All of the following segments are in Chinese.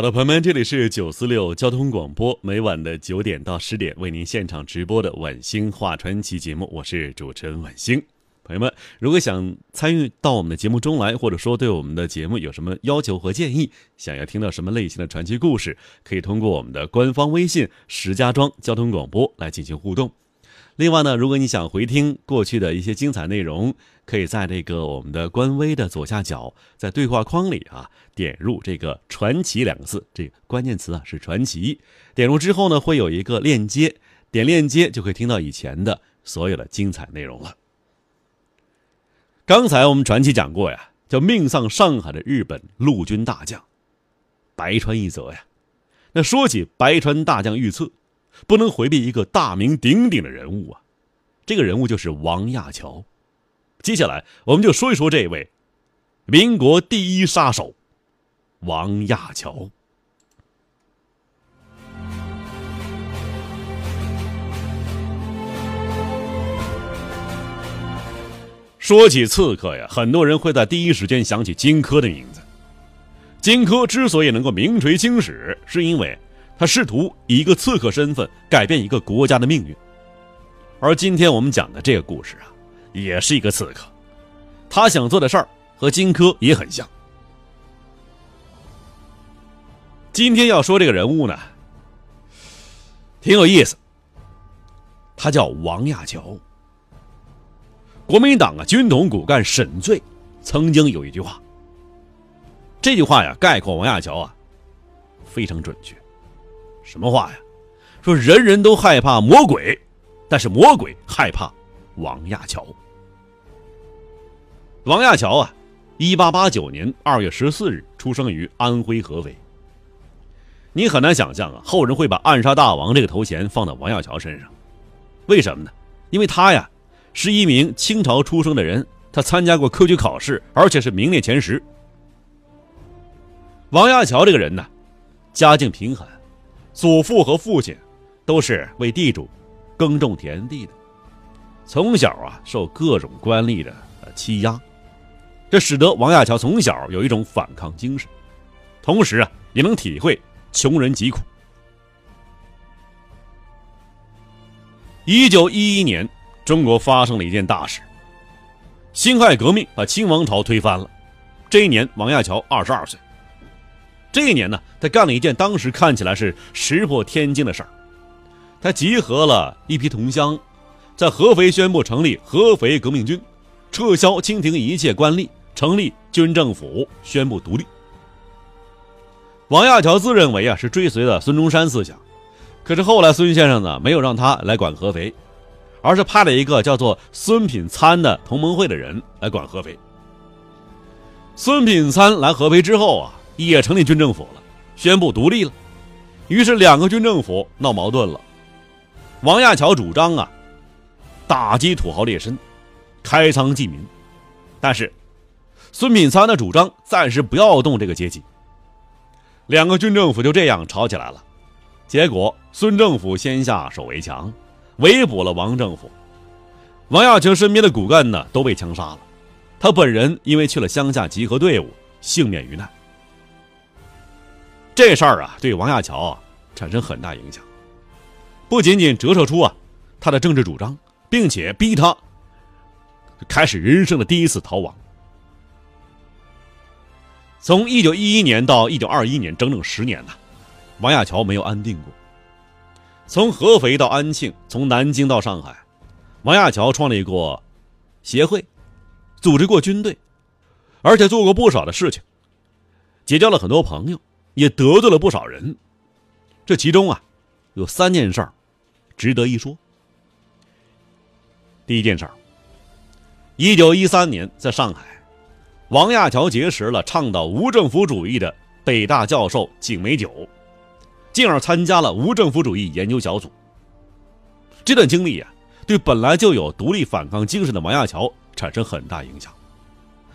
好的，朋友们，这里是九四六交通广播，每晚的九点到十点为您现场直播的晚星话传奇节目，我是主持人晚星。朋友们，如果想参与到我们的节目中来，或者说对我们的节目有什么要求和建议，想要听到什么类型的传奇故事，可以通过我们的官方微信“石家庄交通广播”来进行互动。另外呢，如果你想回听过去的一些精彩内容，可以在这个我们的官微的左下角，在对话框里啊，点入这个“传奇”两个字，这个关键词啊是“传奇”。点入之后呢，会有一个链接，点链接就可以听到以前的所有的精彩内容了。刚才我们传奇讲过呀，叫命丧上海的日本陆军大将白川一泽呀。那说起白川大将遇刺。不能回避一个大名鼎鼎的人物啊，这个人物就是王亚樵。接下来我们就说一说这位民国第一杀手王亚樵。说起刺客呀，很多人会在第一时间想起荆轲的名字。荆轲之所以能够名垂青史，是因为。他试图以一个刺客身份改变一个国家的命运，而今天我们讲的这个故事啊，也是一个刺客，他想做的事儿和荆轲也很像。今天要说这个人物呢，挺有意思，他叫王亚樵。国民党啊军统骨干沈醉曾经有一句话，这句话呀概括王亚樵啊，非常准确。什么话呀？说人人都害怕魔鬼，但是魔鬼害怕王亚樵。王亚乔啊，一八八九年二月十四日出生于安徽合肥。你很难想象啊，后人会把暗杀大王这个头衔放到王亚乔身上，为什么呢？因为他呀，是一名清朝出生的人，他参加过科举考试，而且是名列前十。王亚乔这个人呢，家境贫寒。祖父和父亲都是为地主耕种田地的，从小啊受各种官吏的欺压，这使得王亚樵从小有一种反抗精神，同时啊也能体会穷人疾苦。一九一一年，中国发生了一件大事，辛亥革命把清王朝推翻了。这一年，王亚樵二十二岁。这一年呢，他干了一件当时看起来是石破天惊的事儿。他集合了一批同乡，在合肥宣布成立合肥革命军，撤销清廷一切官吏，成立军政府，宣布独立。王亚樵自认为啊是追随了孙中山思想，可是后来孙先生呢没有让他来管合肥，而是派了一个叫做孙品参的同盟会的人来管合肥。孙品参来合肥之后啊。也成立军政府了，宣布独立了，于是两个军政府闹矛盾了。王亚樵主张啊，打击土豪劣绅，开仓济民，但是孙品参的主张暂时不要动这个阶级。两个军政府就这样吵起来了，结果孙政府先下手为强，围捕了王政府。王亚樵身边的骨干呢都被枪杀了，他本人因为去了乡下集合队伍，幸免于难。这事儿啊，对王亚樵啊产生很大影响，不仅仅折射出啊他的政治主张，并且逼他开始人生的第一次逃亡。从一九一一年到一九二一年，整整十年呐，王亚樵没有安定过。从合肥到安庆，从南京到上海，王亚樵创立过协会，组织过军队，而且做过不少的事情，结交了很多朋友。也得罪了不少人，这其中啊，有三件事儿值得一说。第一件事儿，一九一三年在上海，王亚樵结识了倡导无政府主义的北大教授景美九，进而参加了无政府主义研究小组。这段经历啊，对本来就有独立反抗精神的王亚樵产生很大影响，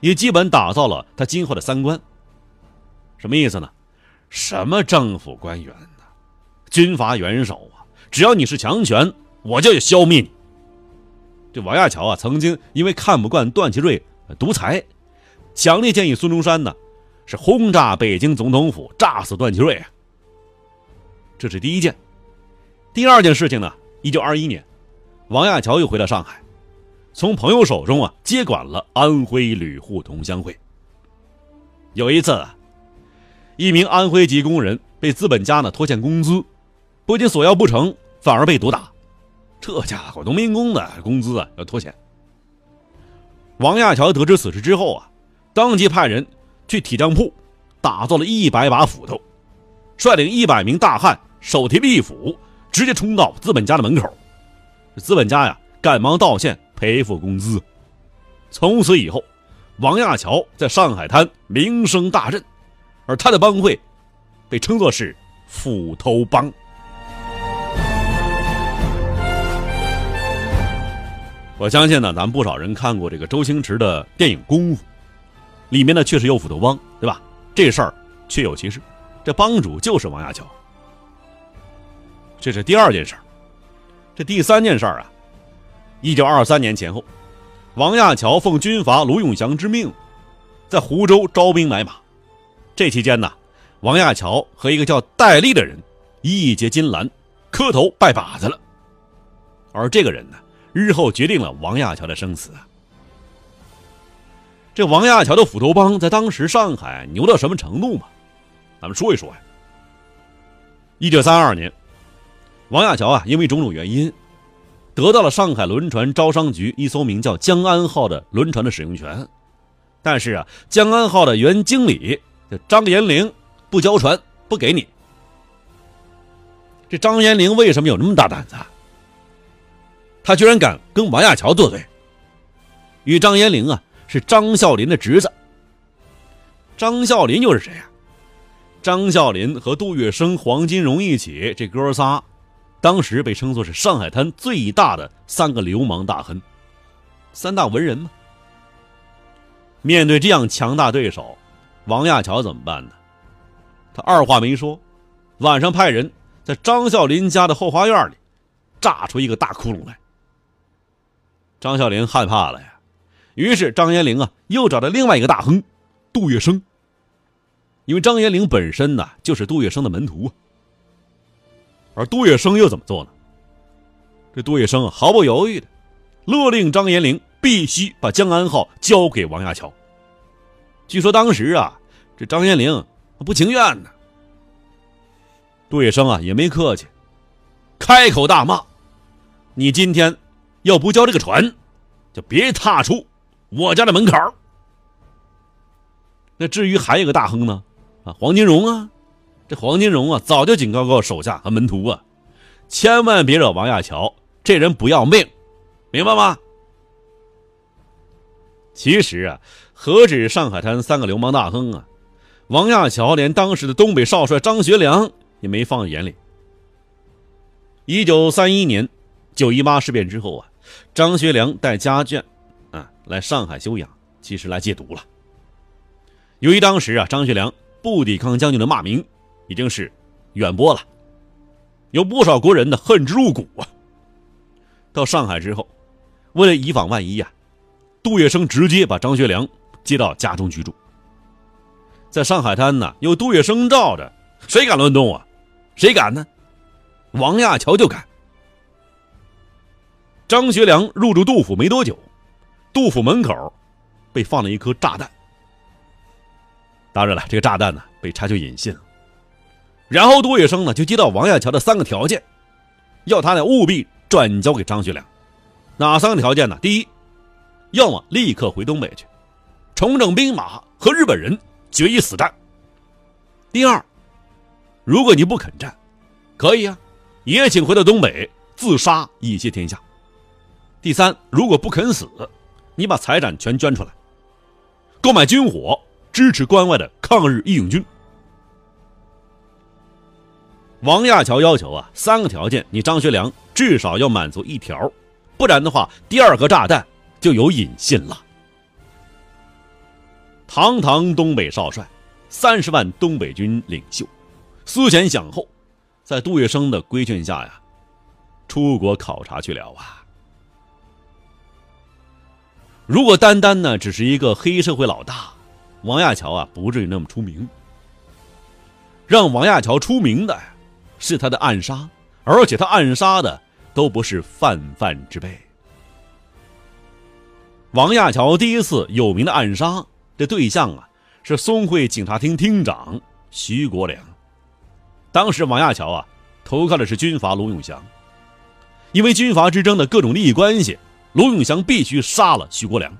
也基本打造了他今后的三观。什么意思呢？什么政府官员呢？军阀元首啊！只要你是强权，我就要消灭你。这王亚樵啊，曾经因为看不惯段祺瑞独裁，强烈建议孙中山呢，是轰炸北京总统府，炸死段祺瑞啊。这是第一件。第二件事情呢，一九二一年，王亚樵又回到上海，从朋友手中啊接管了安徽旅沪同乡会。有一次啊，一名安徽籍工人被资本家呢拖欠工资，不仅索要不成，反而被毒打。这家伙，农民工的工资啊要拖欠。王亚樵得知此事之后啊，当即派人去铁匠铺打造了一百把斧头，率领一百名大汉手提利斧，直接冲到资本家的门口。资本家呀，赶忙道歉赔付工资。从此以后，王亚樵在上海滩名声大振，而他的帮会被称作是斧头帮。我相信呢，咱们不少人看过这个周星驰的电影《功夫》，里面呢确实有斧头帮，对吧？这事儿确有其事，这帮主就是王亚樵。这是第二件事儿，这第三件事儿啊，一九二三年前后，王亚樵奉军阀卢永祥之命，在湖州招兵买马。这期间呢，王亚樵和一个叫戴笠的人义结金兰，磕头拜把子了。而这个人呢？日后决定了王亚樵的生死啊！这王亚樵的斧头帮在当时上海牛到什么程度嘛？咱们说一说呀。一九三二年，王亚樵啊，因为种种原因，得到了上海轮船招商局一艘名叫“江安号”的轮船的使用权，但是啊，“江安号”的原经理张延龄不交船，不给你。这张延龄为什么有那么大胆子？他居然敢跟王亚樵作对。与张延龄啊是张孝林的侄子。张孝林又是谁呀？张孝林和杜月笙、黄金荣一起，这哥仨，当时被称作是上海滩最大的三个流氓大亨，三大文人嘛。面对这样强大对手，王亚樵怎么办呢？他二话没说，晚上派人在张孝林家的后花园里炸出一个大窟窿来。张孝林害怕了呀，于是张延龄啊又找到另外一个大亨，杜月笙。因为张延龄本身呢就是杜月笙的门徒，而杜月笙又怎么做呢？这杜月笙啊毫不犹豫的勒令张延龄必须把江安号交给王亚樵。据说当时啊，这张延龄不情愿呢。杜月笙啊也没客气，开口大骂：“你今天！”要不交这个船，就别踏出我家的门口。那至于还有个大亨呢，啊，黄金荣啊，这黄金荣啊，早就警告过手下和门徒啊，千万别惹王亚樵，这人不要命，明白吗？其实啊，何止上海滩三个流氓大亨啊，王亚樵连当时的东北少帅张学良也没放在眼里。一九三一年九一八事变之后啊。张学良带家眷，啊，来上海休养，其实来戒毒了。由于当时啊，张学良不抵抗将军的骂名，已经是远播了，有不少国人呢恨之入骨啊。到上海之后，为了以防万一呀，杜月笙直接把张学良接到家中居住。在上海滩呢，有杜月笙罩着，谁敢乱动啊？谁敢呢？王亚樵就敢。张学良入住杜府没多久，杜府门口被放了一颗炸弹。当然了，这个炸弹呢被拆去引信了。然后杜月笙呢就接到王亚樵的三个条件，要他呢务必转交给张学良。哪三个条件呢？第一，要么立刻回东北去，重整兵马和日本人决一死战。第二，如果你不肯战，可以啊，也请回到东北自杀以谢天下。第三，如果不肯死，你把财产全捐出来，购买军火，支持关外的抗日义勇军。王亚樵要求啊，三个条件，你张学良至少要满足一条，不然的话，第二个炸弹就有引信了。堂堂东北少帅，三十万东北军领袖，思前想后，在杜月笙的规劝下呀，出国考察去了啊。如果单单呢只是一个黑社会老大，王亚樵啊不至于那么出名。让王亚樵出名的是他的暗杀，而且他暗杀的都不是泛泛之辈。王亚樵第一次有名的暗杀的对象啊，是松会警察厅厅长徐国良。当时王亚樵啊投靠的是军阀卢永祥，因为军阀之争的各种利益关系。卢永祥必须杀了徐国良。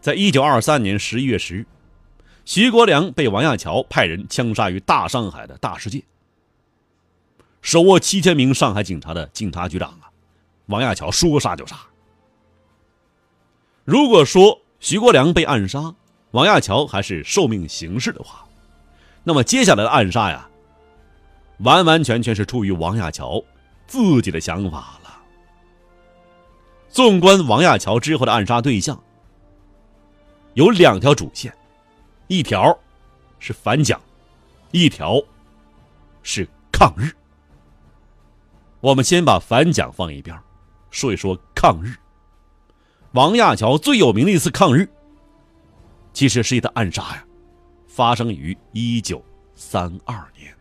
在一九二三年十一月十日，徐国良被王亚樵派人枪杀于大上海的大世界。手握七千名上海警察的警察局长啊，王亚樵说杀就杀。如果说徐国良被暗杀，王亚樵还是受命行事的话，那么接下来的暗杀呀，完完全全是出于王亚樵自己的想法了。纵观王亚樵之后的暗杀对象，有两条主线，一条是反蒋，一条是抗日。我们先把反蒋放一边，说一说抗日。王亚乔最有名的一次抗日，其实是一次暗杀呀，发生于一九三二年。